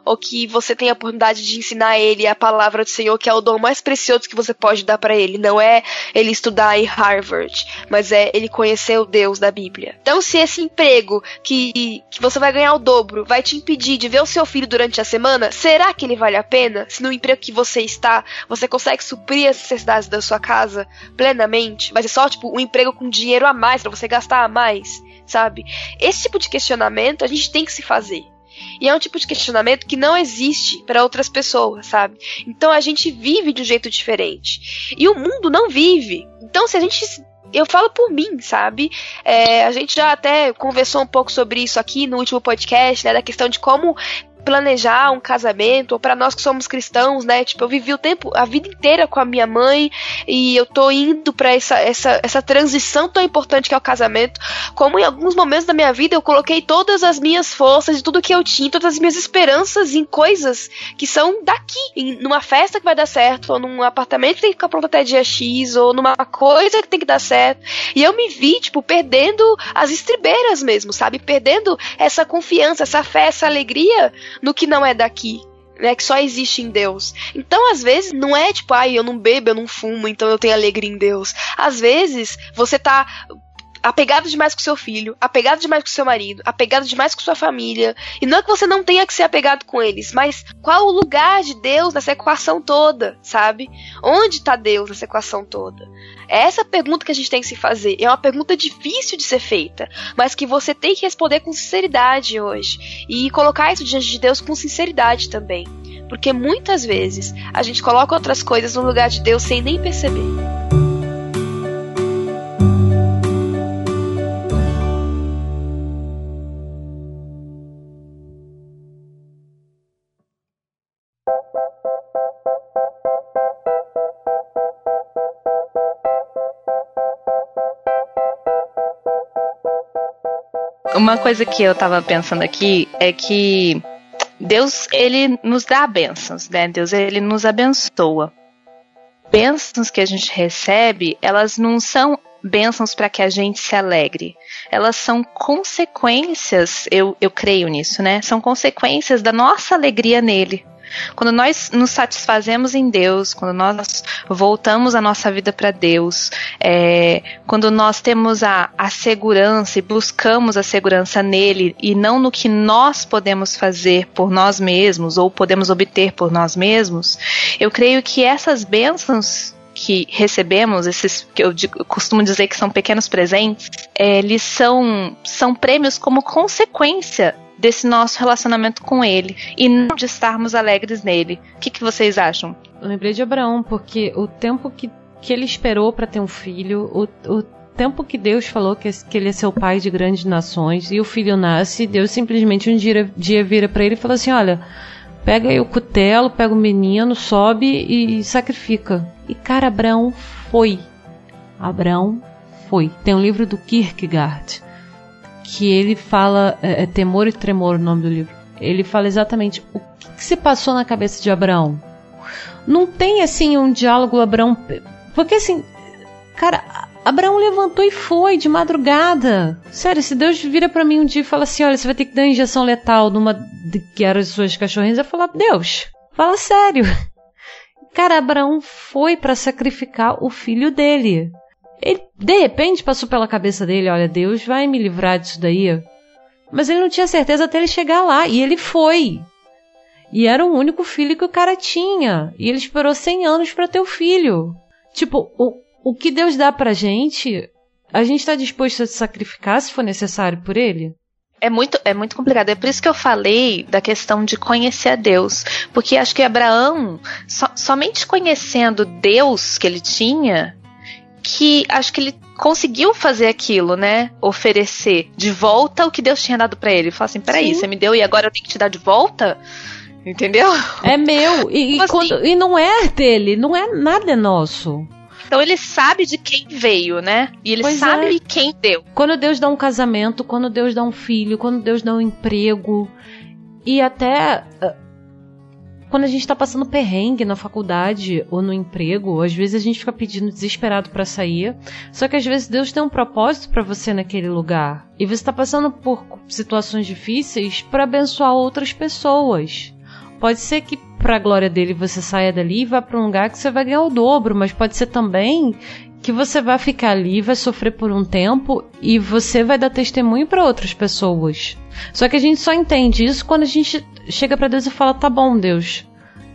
Ou que você tenha a oportunidade de ensinar ele a palavra do Senhor, que é o dom mais precioso que você pode dar para ele. Não é ele estudar em Harvard, mas é ele conhecer o Deus da Bíblia. Então, se esse emprego que, que você vai ganhar o dobro vai te impedir de ver o seu filho durante a semana, será que ele vale a pena? Se no emprego que você está, você consegue suprir as necessidades da sua casa plenamente, vai ser só tipo um emprego com dinheiro a mais para você gastar a mais, sabe? Esse tipo de questionamento a gente tem que se fazer. E é um tipo de questionamento que não existe para outras pessoas, sabe? Então a gente vive de um jeito diferente. E o mundo não vive. Então se a gente. Eu falo por mim, sabe? É, a gente já até conversou um pouco sobre isso aqui no último podcast, né? Da questão de como planejar um casamento, ou para nós que somos cristãos, né? Tipo, eu vivi o tempo, a vida inteira com a minha mãe e eu tô indo para essa, essa, essa transição tão importante que é o casamento. Como em alguns momentos da minha vida eu coloquei todas as minhas forças e tudo que eu tinha, todas as minhas esperanças em coisas que são daqui, em, numa festa que vai dar certo, ou num apartamento que tem que ficar pronto até dia X, ou numa coisa que tem que dar certo. E eu me vi, tipo, perdendo as estribeiras mesmo, sabe? Perdendo essa confiança, essa fé, essa alegria no que não é daqui. Né, que só existe em Deus. Então, às vezes, não é tipo, ai, eu não bebo, eu não fumo, então eu tenho alegria em Deus. Às vezes, você tá apegado demais com seu filho, apegado demais com seu marido, apegado demais com sua família. E não é que você não tenha que ser apegado com eles, mas qual o lugar de Deus nessa equação toda, sabe? Onde está Deus nessa equação toda? É essa pergunta que a gente tem que se fazer. É uma pergunta difícil de ser feita, mas que você tem que responder com sinceridade hoje. E colocar isso diante de Deus com sinceridade também. Porque muitas vezes a gente coloca outras coisas no lugar de Deus sem nem perceber. Uma coisa que eu tava pensando aqui é que Deus, ele nos dá bênçãos, né? Deus, ele nos abençoa. Bênçãos que a gente recebe, elas não são bênçãos para que a gente se alegre. Elas são consequências, eu, eu creio nisso, né? São consequências da nossa alegria nele. Quando nós nos satisfazemos em Deus, quando nós voltamos a nossa vida para Deus, é, quando nós temos a, a segurança e buscamos a segurança nele e não no que nós podemos fazer por nós mesmos ou podemos obter por nós mesmos, eu creio que essas bênçãos que recebemos, esses que eu, digo, eu, costumo dizer que são pequenos presentes, é, eles são, são prêmios como consequência desse nosso relacionamento com ele e não de estarmos alegres nele. O que, que vocês acham? Eu lembrei de Abraão, porque o tempo que, que ele esperou para ter um filho, o, o tempo que Deus falou que, que ele é seu pai de grandes nações e o filho nasce, Deus simplesmente um dia, dia vira para ele e fala assim: Olha, pega aí o cutelo, pega o menino, sobe e, e sacrifica. E cara, Abraão foi. Abraão foi. Tem um livro do Kierkegaard que ele fala. É, é Temor e Tremor o nome do livro. Ele fala exatamente o que, que se passou na cabeça de Abraão. Não tem assim um diálogo Abraão. Porque assim, cara, Abraão levantou e foi de madrugada. Sério, se Deus vira para mim um dia e fala assim: olha, você vai ter que dar injeção letal numa de que era as suas cachorrinhas, eu falar: Deus, fala sério. Cara, Abraão foi para sacrificar o filho dele. Ele, de repente, passou pela cabeça dele: olha, Deus vai me livrar disso daí. Mas ele não tinha certeza até ele chegar lá. E ele foi. E era o único filho que o cara tinha. E ele esperou 100 anos para ter o filho. Tipo, o, o que Deus dá pra gente, a gente está disposto a se sacrificar se for necessário por ele? É muito, é muito complicado. É por isso que eu falei da questão de conhecer a Deus. Porque acho que Abraão, so, somente conhecendo Deus que ele tinha, que acho que ele conseguiu fazer aquilo, né? Oferecer de volta o que Deus tinha dado para ele. Falar assim, peraí, Sim. você me deu e agora eu tenho que te dar de volta? Entendeu? É meu. E, assim? quando, e não é dele, não é nada nosso. Então ele sabe de quem veio, né? E ele pois sabe é. quem deu. Quando Deus dá um casamento, quando Deus dá um filho, quando Deus dá um emprego. E até quando a gente está passando perrengue na faculdade ou no emprego, às vezes a gente fica pedindo desesperado para sair. Só que às vezes Deus tem um propósito para você naquele lugar. E você está passando por situações difíceis para abençoar outras pessoas. Pode ser que para a glória dele você saia dali e vá para um lugar que você vai ganhar o dobro, mas pode ser também que você vai ficar ali, vai sofrer por um tempo e você vai dar testemunho para outras pessoas. Só que a gente só entende isso quando a gente chega para Deus e fala: "Tá bom, Deus,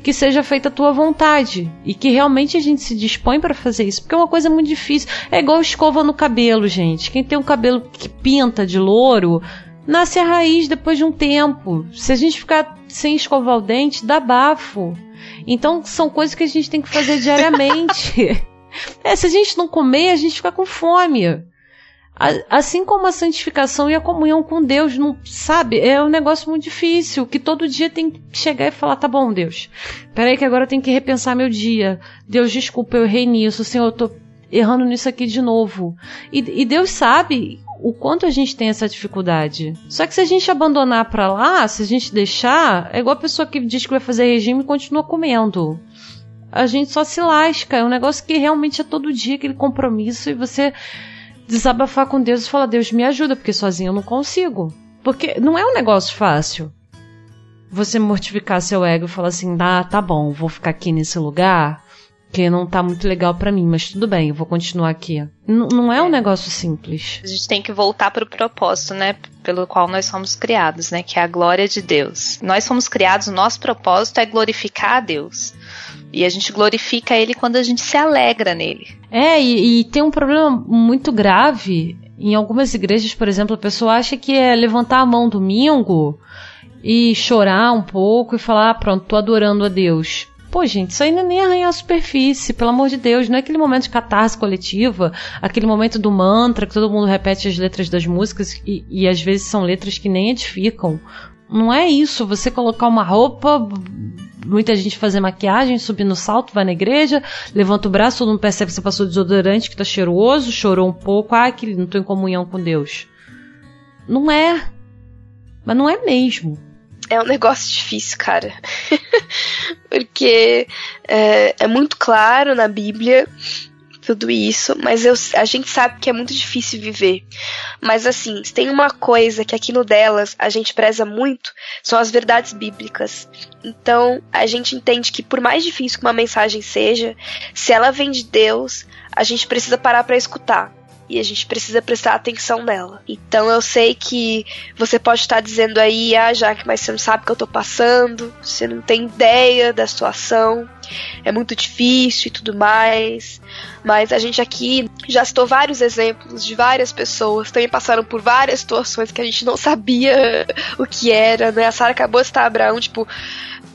que seja feita a tua vontade e que realmente a gente se dispõe para fazer isso, porque é uma coisa muito difícil. É igual escova no cabelo, gente. Quem tem um cabelo que pinta de louro, nasce a raiz depois de um tempo. Se a gente ficar sem escovar o dente, dá bafo. Então são coisas que a gente tem que fazer diariamente. é, se a gente não comer, a gente fica com fome. Assim como a santificação e a comunhão com Deus, não sabe? É um negócio muito difícil, que todo dia tem que chegar e falar, tá bom, Deus. Peraí que agora eu tenho que repensar meu dia. Deus, desculpa, eu errei nisso. Senhor, eu tô errando nisso aqui de novo. E, e Deus sabe o quanto a gente tem essa dificuldade. Só que se a gente abandonar para lá, se a gente deixar, é igual a pessoa que diz que vai fazer regime e continua comendo. A gente só se lasca. É um negócio que realmente é todo dia aquele compromisso e você desabafar com Deus e falar: Deus, me ajuda, porque sozinho eu não consigo. Porque não é um negócio fácil. Você mortificar seu ego e falar assim: ah, tá bom, vou ficar aqui nesse lugar que não tá muito legal para mim, mas tudo bem, eu vou continuar aqui. N não é um negócio simples. A gente tem que voltar para o propósito, né, pelo qual nós somos criados, né, que é a glória de Deus. Nós somos criados, o nosso propósito é glorificar a Deus. E a gente glorifica ele quando a gente se alegra nele. É, e, e tem um problema muito grave. Em algumas igrejas, por exemplo, a pessoa acha que é levantar a mão domingo e chorar um pouco e falar: ah, pronto, tô adorando a Deus. Pô, gente, isso ainda nem arranha a superfície, pelo amor de Deus. Não é aquele momento de catarse coletiva, aquele momento do mantra que todo mundo repete as letras das músicas e, e às vezes são letras que nem edificam. Não é isso, você colocar uma roupa, muita gente fazer maquiagem, subir no salto, vai na igreja, levanta o braço, todo mundo percebe que você passou desodorante, que tá cheiroso, chorou um pouco, ah, que não tô em comunhão com Deus. Não é. Mas não é mesmo é um negócio difícil, cara. Porque é, é, muito claro na Bíblia tudo isso, mas eu, a gente sabe que é muito difícil viver. Mas assim, tem uma coisa que aqui no Delas a gente preza muito, são as verdades bíblicas. Então, a gente entende que por mais difícil que uma mensagem seja, se ela vem de Deus, a gente precisa parar para escutar e a gente precisa prestar atenção nela. Então eu sei que você pode estar dizendo aí, ah, Jaque, mas você não sabe o que eu tô passando, você não tem ideia da situação, é muito difícil e tudo mais. Mas a gente aqui já citou vários exemplos de várias pessoas também passaram por várias situações que a gente não sabia o que era, né? A Sara acabou de estar Abraão, tipo,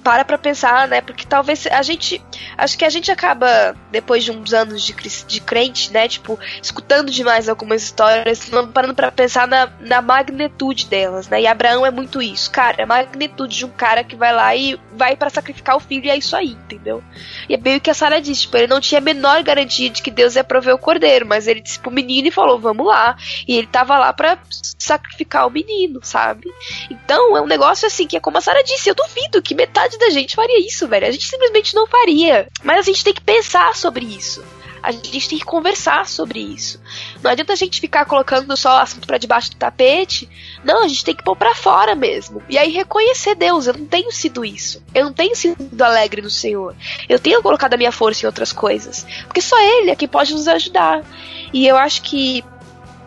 para pra pensar, né? Porque talvez a gente. Acho que a gente acaba, depois de uns anos de, de crente, né? Tipo, escutando demais algumas histórias, não parando para pensar na, na magnitude delas, né? E Abraão é muito isso, cara. A magnitude de um cara que vai lá e vai para sacrificar o filho e é isso aí, entendeu? E é meio que a Sara disse, tipo, ele não tinha a menor garantia de que Deus ia prover o cordeiro, mas ele disse pro menino e falou, vamos lá. E ele tava lá para sacrificar o menino, sabe? Então é um negócio assim que é como a Sara disse, eu duvido que metade metade da gente faria isso, velho. A gente simplesmente não faria. Mas a gente tem que pensar sobre isso. A gente tem que conversar sobre isso. Não adianta a gente ficar colocando só assunto para debaixo do tapete. Não, a gente tem que pôr para fora mesmo. E aí reconhecer Deus. Eu não tenho sido isso. Eu não tenho sido alegre no Senhor. Eu tenho colocado a minha força em outras coisas. Porque só Ele é quem pode nos ajudar. E eu acho que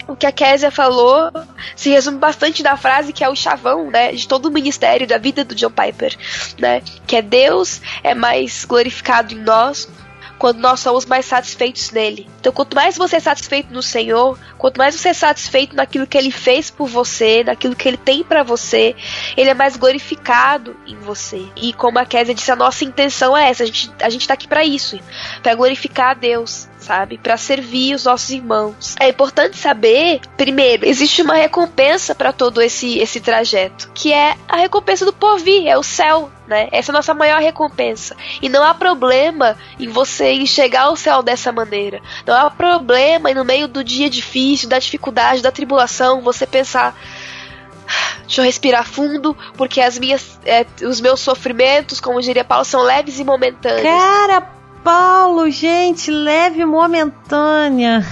o que a Késia falou se resume bastante da frase que é o chavão, né, de todo o ministério da vida do John Piper, né, que é Deus é mais glorificado em nós quando nós somos mais satisfeitos nele. Então, quanto mais você é satisfeito no Senhor, quanto mais você é satisfeito naquilo que ele fez por você, naquilo que ele tem para você, ele é mais glorificado em você. E como a Kézia disse, a nossa intenção é essa, a gente, a gente tá aqui para isso, para glorificar a Deus sabe? Para servir os nossos irmãos. É importante saber, primeiro, existe uma recompensa para todo esse esse trajeto, que é a recompensa do porvir, é o céu, né? Essa é a nossa maior recompensa. E não há problema em você enxergar o céu dessa maneira. Não há problema em no meio do dia difícil, da dificuldade, da tribulação, você pensar Deixa eu respirar fundo, porque as minhas, é, os meus sofrimentos, como diria Paulo, são leves e momentâneos. Cara, Paulo, gente, leve momentânea.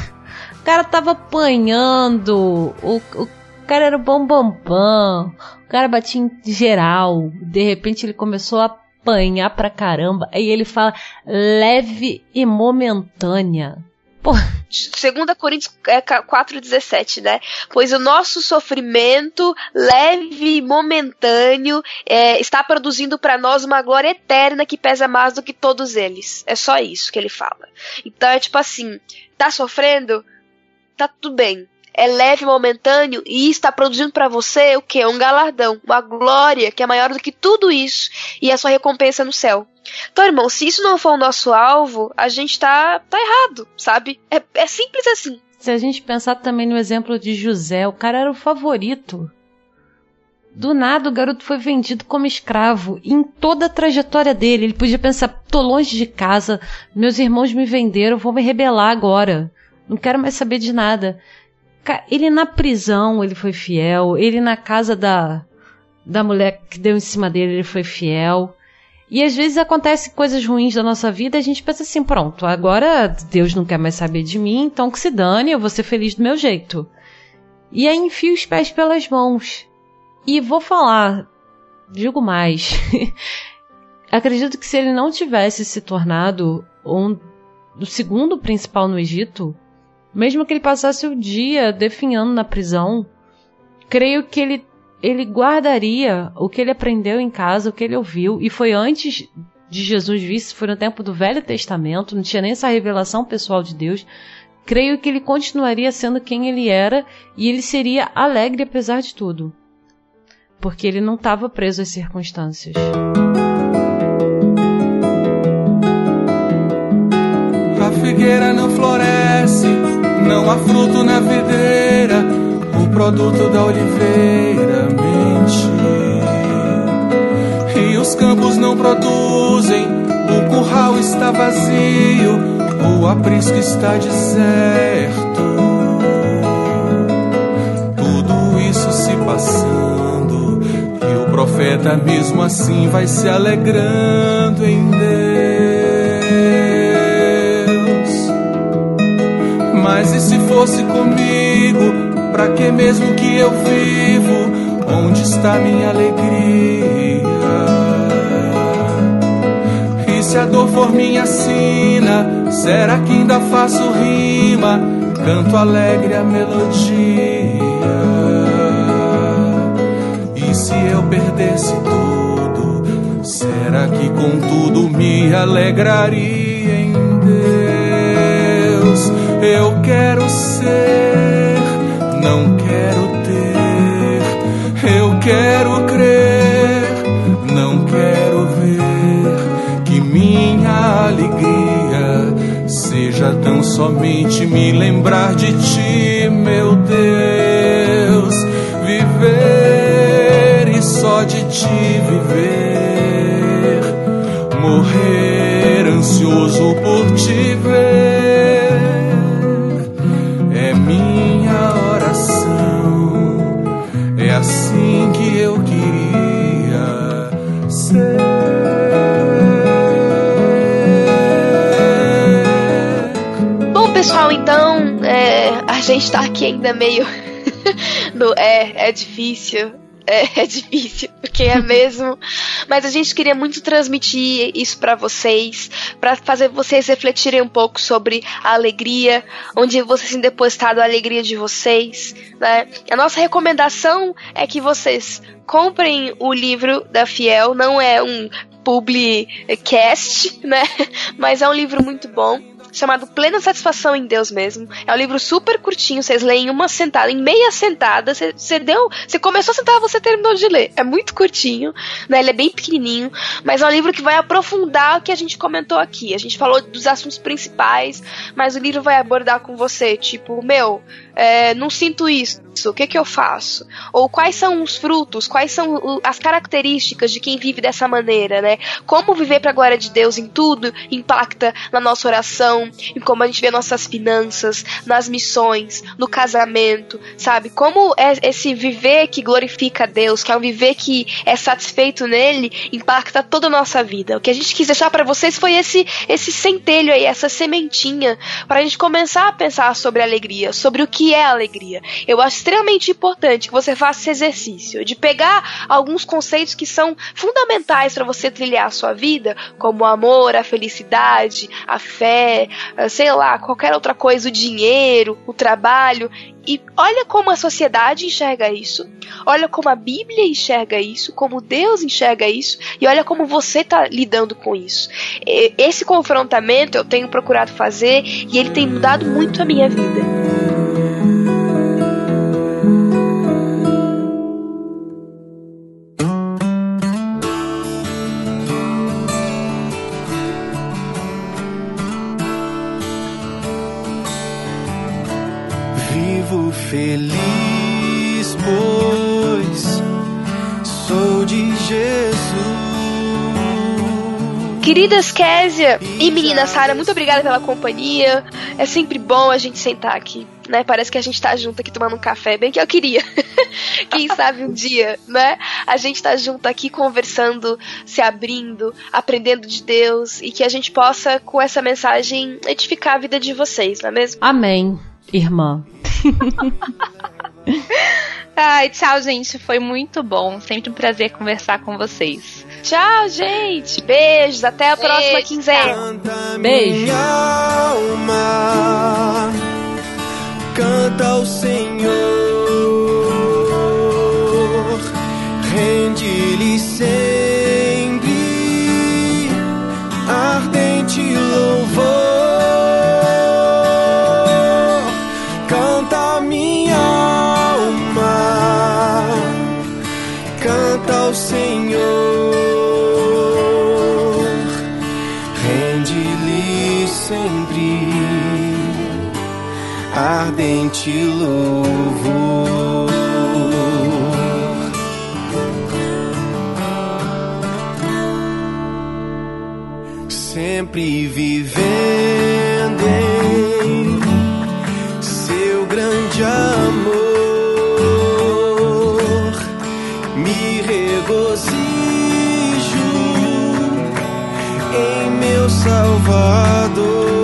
O cara tava apanhando. O, o cara era bom bam, bam. O cara batia em geral. De repente ele começou a apanhar pra caramba. Aí ele fala leve e momentânea. Porra. 2 Coríntios 4,17, é, né? Pois o nosso sofrimento leve e momentâneo é, está produzindo para nós uma glória eterna que pesa mais do que todos eles. É só isso que ele fala. Então é tipo assim: tá sofrendo? Tá tudo bem é leve, momentâneo e está produzindo para você o que? Um galardão, uma glória que é maior do que tudo isso e a sua recompensa no céu. Então, irmão, se isso não for o nosso alvo, a gente tá, tá errado, sabe? É, é simples assim. Se a gente pensar também no exemplo de José, o cara era o favorito. Do nada o garoto foi vendido como escravo. E em toda a trajetória dele, ele podia pensar: tô longe de casa, meus irmãos me venderam, vou me rebelar agora. Não quero mais saber de nada. Ele na prisão, ele foi fiel. Ele na casa da, da mulher que deu em cima dele, ele foi fiel. E às vezes acontecem coisas ruins da nossa vida e a gente pensa assim: pronto, agora Deus não quer mais saber de mim, então que se dane, eu vou ser feliz do meu jeito. E aí enfio os pés pelas mãos. E vou falar, digo mais. acredito que se ele não tivesse se tornado um do segundo principal no Egito, mesmo que ele passasse o dia definhando na prisão, creio que ele ele guardaria o que ele aprendeu em casa, o que ele ouviu, e foi antes de Jesus vir, foi no tempo do Velho Testamento, não tinha nem essa revelação pessoal de Deus. Creio que ele continuaria sendo quem ele era e ele seria alegre apesar de tudo. Porque ele não estava preso às circunstâncias. A figueira não floresce, não há fruto na videira, o produto da oliveira mente. E os campos não produzem, o curral está vazio, o aprisco está deserto. Tudo isso se passando, e o profeta mesmo assim vai se alegrando em Deus. Mas e se fosse comigo, pra que mesmo que eu vivo? Onde está minha alegria? E se a dor for minha sina, será que ainda faço rima? Canto alegre a melodia. E se eu perdesse tudo, será que contudo me alegraria Eu quero ser, não quero ter. Eu quero crer, não quero ver que minha alegria seja tão somente me lembrar de ti, meu Deus. Viver e só de ti viver, morrer ansioso Bom, pessoal, então é, a gente tá aqui ainda meio. no, é, é difícil. É, é difícil, porque é mesmo. Mas a gente queria muito transmitir isso para vocês, para fazer vocês refletirem um pouco sobre a alegria, onde vocês têm depositado a alegria de vocês, né? A nossa recomendação é que vocês comprem o livro da Fiel, não é um publicast, né? Mas é um livro muito bom chamado Plena Satisfação em Deus mesmo. É um livro super curtinho, vocês leem em uma sentada, em meia sentada, você deu, você começou a sentar, você terminou de ler. É muito curtinho, né? Ele é bem pequenininho, mas é um livro que vai aprofundar o que a gente comentou aqui. A gente falou dos assuntos principais, mas o livro vai abordar com você, tipo, meu, é, não sinto isso, o que que eu faço? Ou quais são os frutos, quais são as características de quem vive dessa maneira, né? Como viver para a glória de Deus em tudo impacta na nossa oração, em como a gente vê nossas finanças, nas missões, no casamento, sabe? Como é esse viver que glorifica a Deus, que é um viver que é satisfeito nele, impacta toda a nossa vida. O que a gente quis deixar para vocês foi esse esse centelho aí, essa sementinha, para a gente começar a pensar sobre alegria, sobre o que é alegria. Eu acho extremamente importante que você faça esse exercício de pegar alguns conceitos que são fundamentais para você trilhar a sua vida, como o amor, a felicidade, a fé, sei lá, qualquer outra coisa, o dinheiro, o trabalho, e olha como a sociedade enxerga isso, olha como a Bíblia enxerga isso, como Deus enxerga isso, e olha como você está lidando com isso. Esse confrontamento eu tenho procurado fazer e ele tem mudado muito a minha vida. Queridas Késia e menina Sara, muito obrigada pela companhia. É sempre bom a gente sentar aqui, né? Parece que a gente tá junto aqui tomando um café, bem que eu queria. Quem sabe um dia, né? A gente tá junto aqui conversando, se abrindo, aprendendo de Deus e que a gente possa, com essa mensagem, edificar a vida de vocês, não é mesmo? Amém, irmã. Ai, tchau, gente. Foi muito bom. Sempre um prazer conversar com vocês. Tchau, gente. Beijos. Até a próxima Beijo, quinzena. Canta Beijo. minha alma, canta ao Senhor, rende-lhe sempre ardente louvor. Ardente louvor. Sempre vivendo em seu grande amor, me regozijo em meu Salvador,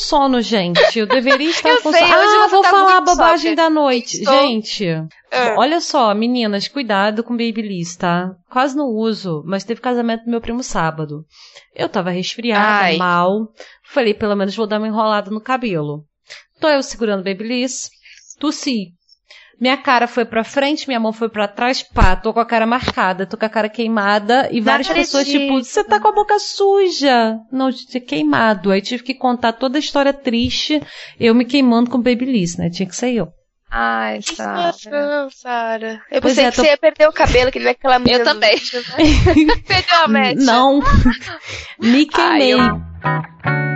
sono, gente. Eu deveria estar Eu com sei, sono. Ah, vou tá falar a bobagem da noite. Estou- Gente, Ah. olha só, meninas, cuidado com Babyliss, tá? Quase não uso, mas teve casamento do meu primo sábado. Eu tava resfriada, Ai. mal. Falei, pelo menos vou dar uma enrolada no cabelo. Tô eu segurando Babyliss, tossi. Minha cara foi pra frente, minha mão foi pra trás, pá, tô com a cara marcada, tô com a cara queimada e várias pessoas tipo, acredito. você tá com a boca suja. Não, é queimado. Aí tive que contar toda a história triste, eu me queimando com Babyliss, né? Tinha que ser eu. Ai, Sara. Não, Sara. Eu Pois pensei é, que tô- você ia perder o cabelo, que nem aquela menina. Eu também. né? Perdeu a match. Não. me Ai, queimei. eu-